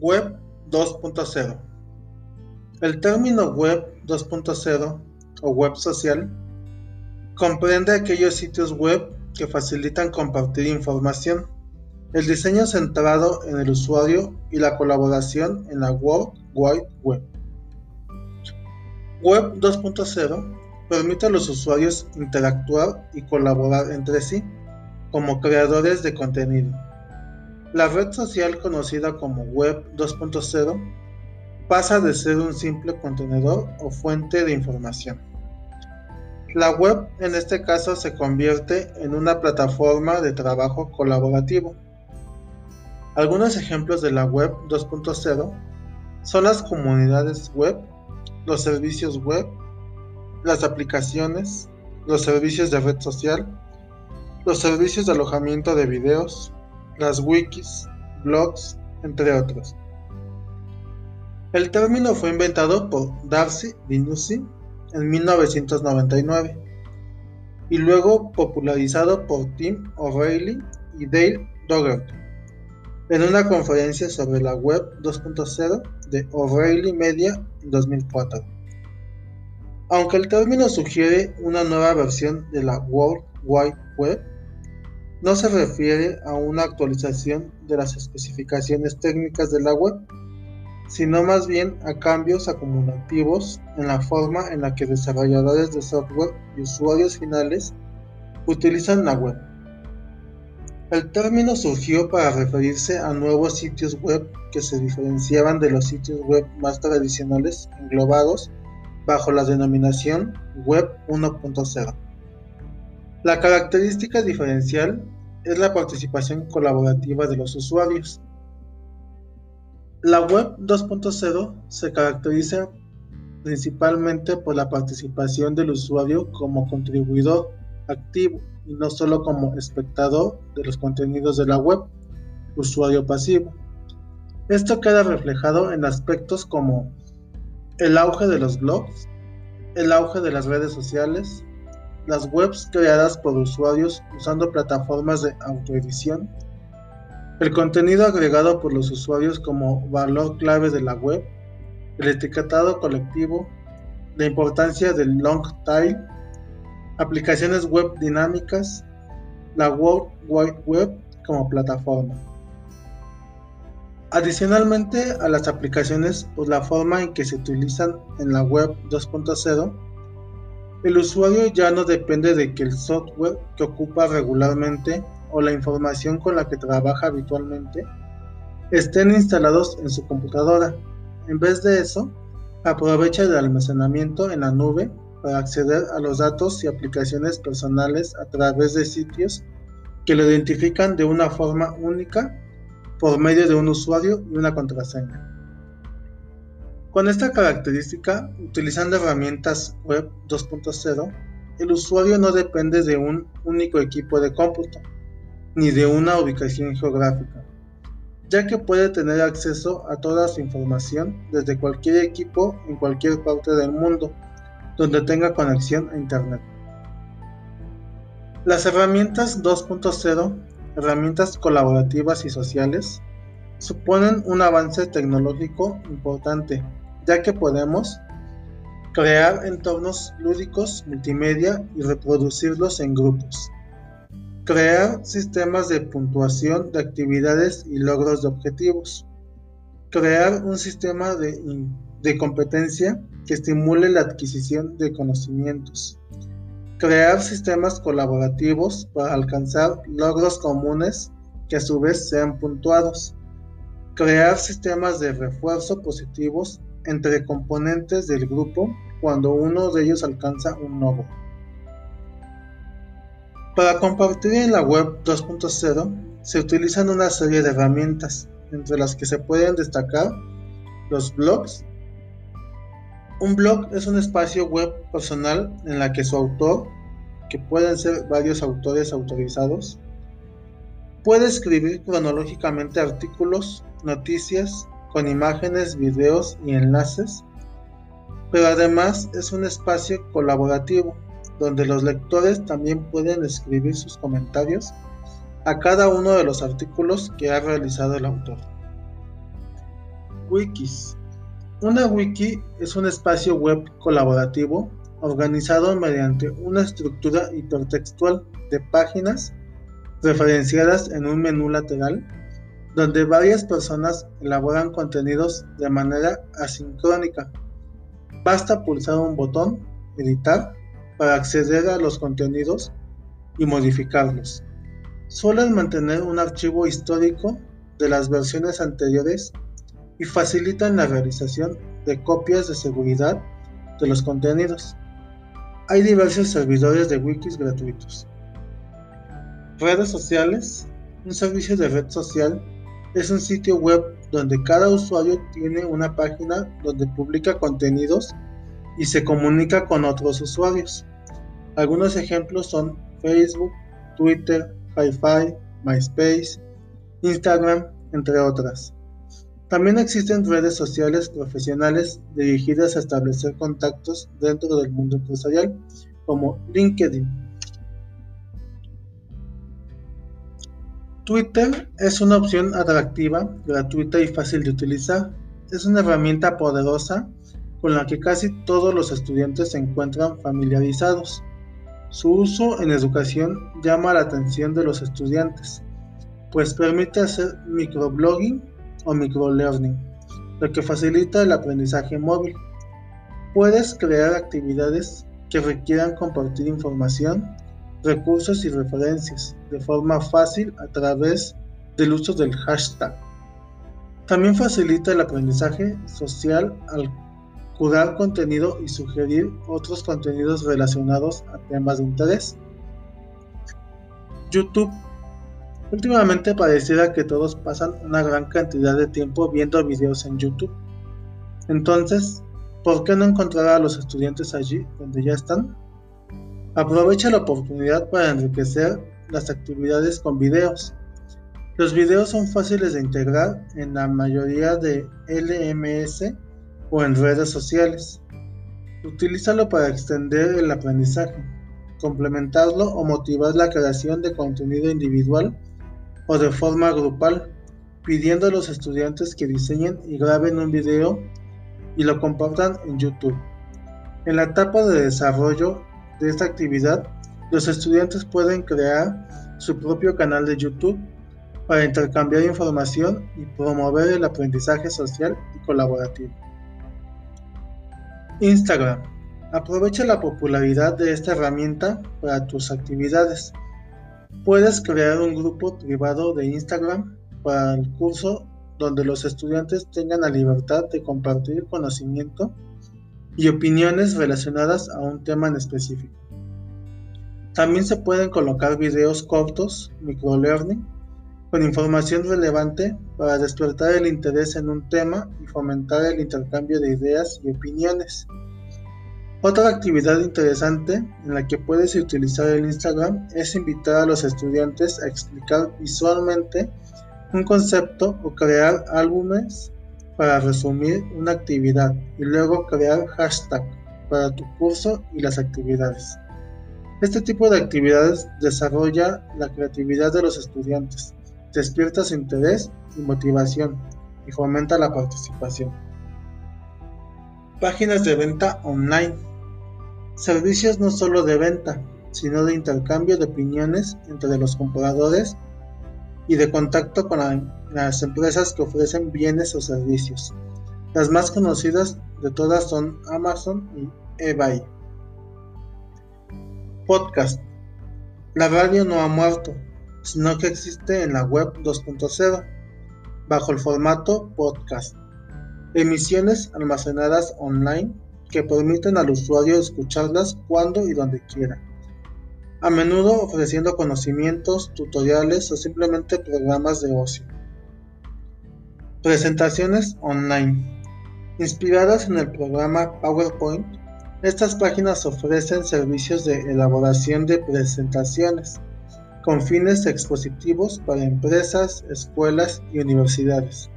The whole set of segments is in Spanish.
Web 2.0 El término Web 2.0 o web social comprende aquellos sitios web que facilitan compartir información, el diseño centrado en el usuario y la colaboración en la World Wide Web. Web 2.0 permite a los usuarios interactuar y colaborar entre sí como creadores de contenido. La red social conocida como Web 2.0 pasa de ser un simple contenedor o fuente de información. La web en este caso se convierte en una plataforma de trabajo colaborativo. Algunos ejemplos de la web 2.0 son las comunidades web, los servicios web, las aplicaciones, los servicios de red social, los servicios de alojamiento de videos, las wikis, blogs, entre otros. El término fue inventado por Darcy Dinucci en 1999 y luego popularizado por Tim O'Reilly y Dale Dougherty en una conferencia sobre la web 2.0 de O'Reilly Media en 2004. Aunque el término sugiere una nueva versión de la World Wide Web, no se refiere a una actualización de las especificaciones técnicas de la web, sino más bien a cambios acumulativos en la forma en la que desarrolladores de software y usuarios finales utilizan la web. El término surgió para referirse a nuevos sitios web que se diferenciaban de los sitios web más tradicionales englobados bajo la denominación Web 1.0. La característica diferencial es la participación colaborativa de los usuarios, la Web 2.0 se caracteriza principalmente por la participación del usuario como contribuidor activo y no solo como espectador de los contenidos de la web, usuario pasivo. Esto queda reflejado en aspectos como el auge de los blogs, el auge de las redes sociales, las webs creadas por usuarios usando plataformas de autoedición, el contenido agregado por los usuarios como valor clave de la web, el etiquetado colectivo, la importancia del long tail, aplicaciones web dinámicas, la World Wide Web como plataforma. Adicionalmente a las aplicaciones por la forma en que se utilizan en la web 2.0, el usuario ya no depende de que el software que ocupa regularmente o la información con la que trabaja habitualmente estén instalados en su computadora. En vez de eso, aprovecha el almacenamiento en la nube para acceder a los datos y aplicaciones personales a través de sitios que lo identifican de una forma única por medio de un usuario y una contraseña. Con esta característica, utilizando herramientas web 2.0, el usuario no depende de un único equipo de cómputo, ni de una ubicación geográfica, ya que puede tener acceso a toda su información desde cualquier equipo en cualquier parte del mundo donde tenga conexión a Internet. Las herramientas 2.0, herramientas colaborativas y sociales, suponen un avance tecnológico importante, ya que podemos crear entornos lúdicos multimedia y reproducirlos en grupos Crear sistemas de puntuación de actividades y logros de objetivos. Crear un sistema de, competencia que estimule la adquisición de conocimientos. Crear sistemas colaborativos para alcanzar logros comunes que a su vez sean puntuados. Crear sistemas de refuerzo positivos entre componentes del grupo cuando uno de ellos alcanza un logro. Para compartir en la web 2.0 se utilizan una serie de herramientas, entre las que se pueden destacar los blogs. Un blog es un espacio web personal en la que su autor, que pueden ser varios autores autorizados, puede escribir cronológicamente artículos, noticias, con imágenes, videos y enlaces, pero además es un espacio colaborativo donde los lectores también pueden escribir sus comentarios a cada uno de los artículos que ha realizado el autor. Wikis. Una wiki es un espacio web colaborativo organizado mediante una estructura hipertextual de páginas referenciadas en un menú lateral donde varias personas elaboran contenidos de manera asincrónica. Basta pulsar un botón, editar, para acceder a los contenidos y modificarlos. Suelen mantener un archivo histórico de las versiones anteriores y facilitan la realización de copias de seguridad de los contenidos. Hay diversos servidores de wikis gratuitos. Redes sociales. Un servicio de red social es un sitio web donde cada usuario tiene una página donde publica contenidos y se comunica con otros usuarios. Algunos ejemplos son Facebook, Twitter, HiFi, MySpace, Instagram, entre otras. También existen redes sociales profesionales dirigidas a establecer contactos dentro del mundo empresarial, como LinkedIn. Twitter es una opción atractiva, gratuita y fácil de utilizar. Es una herramienta poderosa con la que casi todos los estudiantes se encuentran familiarizados. Su uso en educación llama la atención de los estudiantes, pues permite hacer microblogging o microlearning, lo que facilita el aprendizaje móvil. Puedes crear actividades que requieran compartir información, recursos y referencias de forma fácil a través del uso del hashtag. También facilita el aprendizaje social al curar contenido y sugerir otros contenidos relacionados a temas de interés. YouTube Últimamente pareciera que todos pasan una gran cantidad de tiempo viendo videos en YouTube. Entonces, ¿por qué no encontrar a los estudiantes allí donde ya están? Aprovecha la oportunidad para enriquecer las actividades con videos. Los videos son fáciles de integrar en la mayoría de LMS o en redes sociales. Utilízalo para extender el aprendizaje, complementarlo o motivar la creación de contenido individual o de forma grupal, pidiendo a los estudiantes que diseñen y graben un video y lo compartan en YouTube. En la etapa de desarrollo de esta actividad, los estudiantes pueden crear su propio canal de YouTube para intercambiar información y promover el aprendizaje social y colaborativo. Instagram. Aprovecha la popularidad de esta herramienta para tus actividades. Puedes crear un grupo privado de Instagram para el curso donde los estudiantes tengan la libertad de compartir conocimiento y opiniones relacionadas a un tema en específico. También se pueden colocar videos cortos, microlearning, con información relevante para despertar el interés en un tema y fomentar el intercambio de ideas y opiniones. Otra actividad interesante en la que puedes utilizar el Instagram es invitar a los estudiantes a explicar visualmente un concepto o crear álbumes para resumir una actividad y luego crear hashtag para tu curso y las actividades. Este tipo de actividades desarrolla la creatividad de los estudiantes, despierta su interés y motivación y fomenta la participación. Páginas de venta online Servicios no solo de venta, sino de intercambio de opiniones entre los compradores y de contacto con las empresas que ofrecen bienes o servicios. Las más conocidas de todas son Amazon y eBay. Podcast. La radio no ha muerto, sino que existe en la web 2.0, bajo el formato podcast. Emisiones almacenadas online que permiten al usuario escucharlas cuando y donde quiera, a menudo ofreciendo conocimientos, tutoriales o simplemente programas de ocio. Presentaciones online. Inspiradas en el programa PowerPoint, estas páginas ofrecen servicios de elaboración de presentaciones con fines expositivos para empresas, escuelas y universidades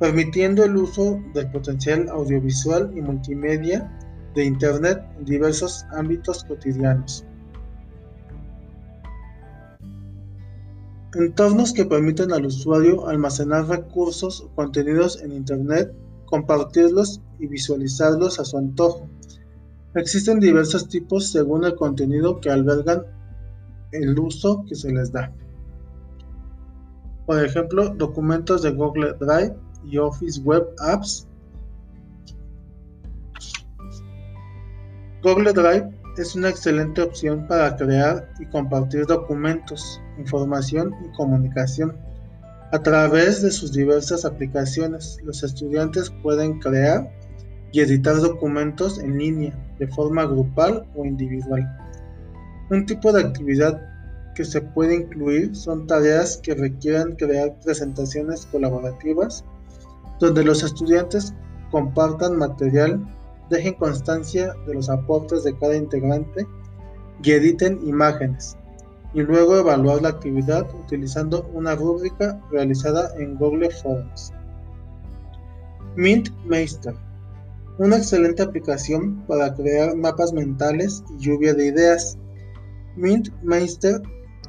permitiendo el uso del potencial audiovisual y multimedia de Internet en diversos ámbitos cotidianos. Entornos que permiten al usuario almacenar recursos o contenidos en Internet, compartirlos y visualizarlos a su antojo. Existen diversos tipos según el contenido que albergan el uso que se les da. Por ejemplo, documentos de Google Drive y Office Web Apps. Google Drive es una excelente opción para crear y compartir documentos, información y comunicación. A través de sus diversas aplicaciones, los estudiantes pueden crear y editar documentos en línea de forma grupal o individual. Un tipo de actividad que se puede incluir son tareas que requieran crear presentaciones colaborativas donde los estudiantes compartan material, dejen constancia de los aportes de cada integrante y editen imágenes, y luego evaluar la actividad utilizando una rúbrica realizada en Google Forms. MintMeister una excelente aplicación para crear mapas mentales y lluvia de ideas. MintMeister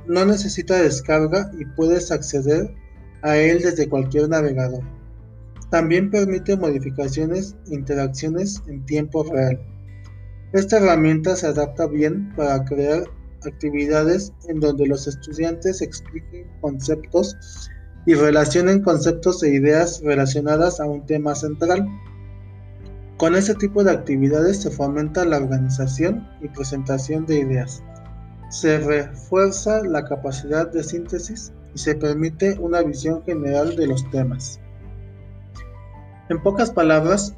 no necesita descarga y puedes acceder a él desde cualquier navegador. También permite modificaciones e interacciones en tiempo real. Esta herramienta se adapta bien para crear actividades en donde los estudiantes expliquen conceptos y relacionen conceptos e ideas relacionadas a un tema central. Con este tipo de actividades se fomenta la organización y presentación de ideas, se refuerza la capacidad de síntesis y se permite una visión general de los temas. En pocas palabras,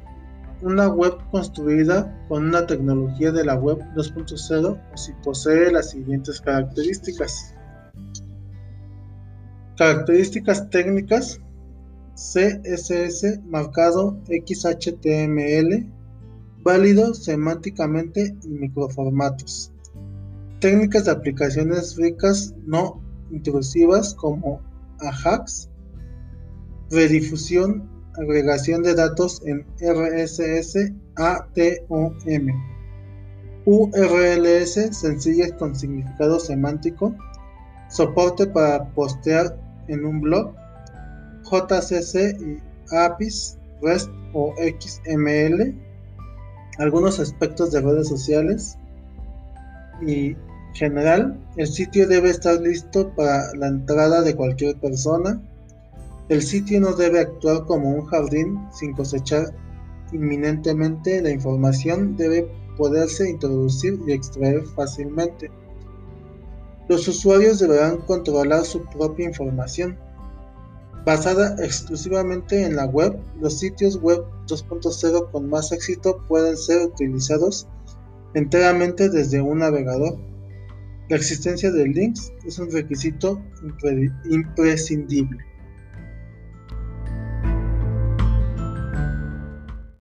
una web construida con una tecnología de la web 2.0 si posee las siguientes características. Características técnicas CSS marcado XHTML, válido semánticamente y microformatos. Técnicas de aplicaciones ricas no intrusivas como Ajax, redifusión, agregación de datos en RSS, ATOM, URLs sencillas con significado semántico, soporte para postear en un blog, JCC y APIs, REST o XML, algunos aspectos de redes sociales. Y general, el sitio debe estar listo para la entrada de cualquier persona. El sitio no debe actuar como un jardín sin cosechar inminentemente. La información debe poderse introducir y extraer fácilmente. Los usuarios deberán controlar su propia información. Basada exclusivamente en la web, los sitios web 2.0 con más éxito pueden ser utilizados enteramente desde un navegador. La existencia de links es un requisito imprescindible.